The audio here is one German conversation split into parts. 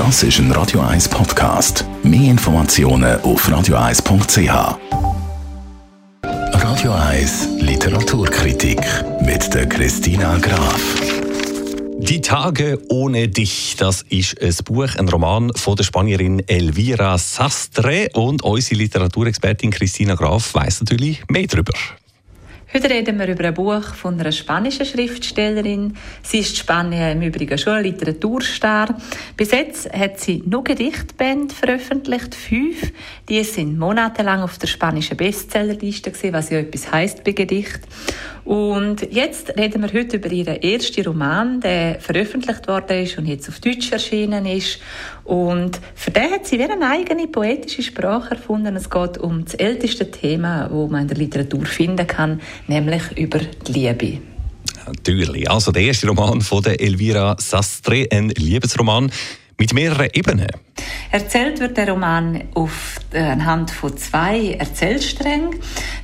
Das ist ein Radio 1 Podcast. Mehr Informationen auf radio1.ch. Radio 1 Literaturkritik mit der Christina Graf. Die Tage ohne dich, das ist ein Buch, ein Roman von der Spanierin Elvira Sastre und unsere Literaturexpertin Christina Graf weiß natürlich mehr darüber. Heute reden wir über ein Buch von einer spanischen Schriftstellerin. Sie ist in im Übrigen schon ein Literaturstar. Bis jetzt hat sie nur Gedichtbände veröffentlicht, fünf. Die sind monatelang auf der spanischen Bestsellerliste gesehen, was ja etwas heißt bei Gedicht. Und jetzt reden wir heute über ihren ersten Roman, der veröffentlicht worden ist und jetzt auf Deutsch erschienen ist. Und für den hat sie wieder eine eigene poetische Sprache erfunden. Es geht um das älteste Thema, wo man in der Literatur finden kann, nämlich über die Liebe. Natürlich. Also der erste Roman von Elvira Sastre, ein Liebesroman mit mehreren Ebenen. Erzählt wird der Roman auf, äh, anhand von zwei Erzählsträngen.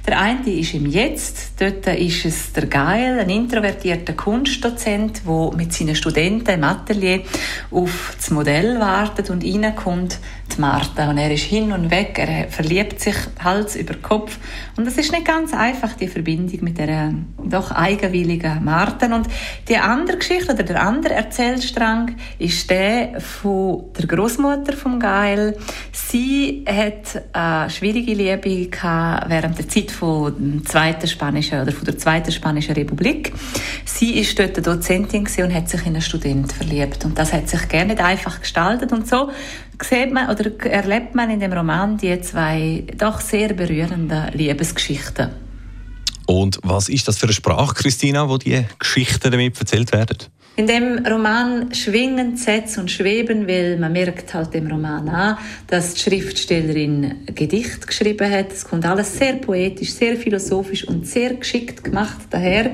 Der eine ist im Jetzt. Dort ist es der Geil, ein introvertierter Kunstdozent, der mit seinen Studenten im Atelier auf das Modell wartet und reinkommt die Martha. Und er ist hin und weg, er verliebt sich Hals über Kopf. Und es ist nicht ganz einfach, die Verbindung mit der doch eigenwilligen Martha. Und die andere Geschichte oder der andere Erzählstrang ist der von der Großmutter vom Gael. Sie hat eine schwierige Liebe während der Zeit von der zweiten spanischen oder von der zweiten spanischen Republik. Sie ist dort Dozentin und hat sich in einen Student verliebt und das hat sich gerne einfach gestaltet und so sieht man oder erlebt man in dem Roman die zwei doch sehr berührenden Liebesgeschichten. Und was ist das für eine Sprache, Christina, wo die Geschichten damit erzählt werden? In dem Roman schwingen Sätze und schweben, weil man merkt halt dem Roman an, dass die Schriftstellerin Gedicht geschrieben hat. Es kommt alles sehr poetisch, sehr philosophisch und sehr geschickt gemacht daher.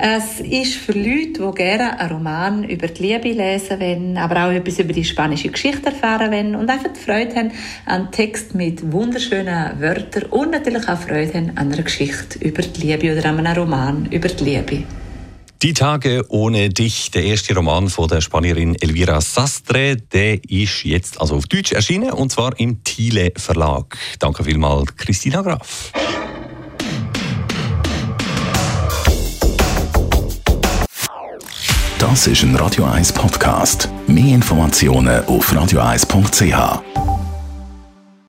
Es ist für Leute, die gerne einen Roman über die Liebe lesen wollen, aber auch etwas über die spanische Geschichte erfahren wollen und einfach Freude haben an Text mit wunderschönen Wörtern und natürlich auch Freude haben an einer Geschichte über die Liebe oder an einem Roman über die Liebe. Die Tage ohne dich, der erste Roman von der Spanierin Elvira Sastre, der ist jetzt also auf Deutsch erschienen und zwar im Thiele Verlag. Danke vielmals, Christina Graf. Das ist ein Radio 1 Podcast. Mehr Informationen auf radio1.ch.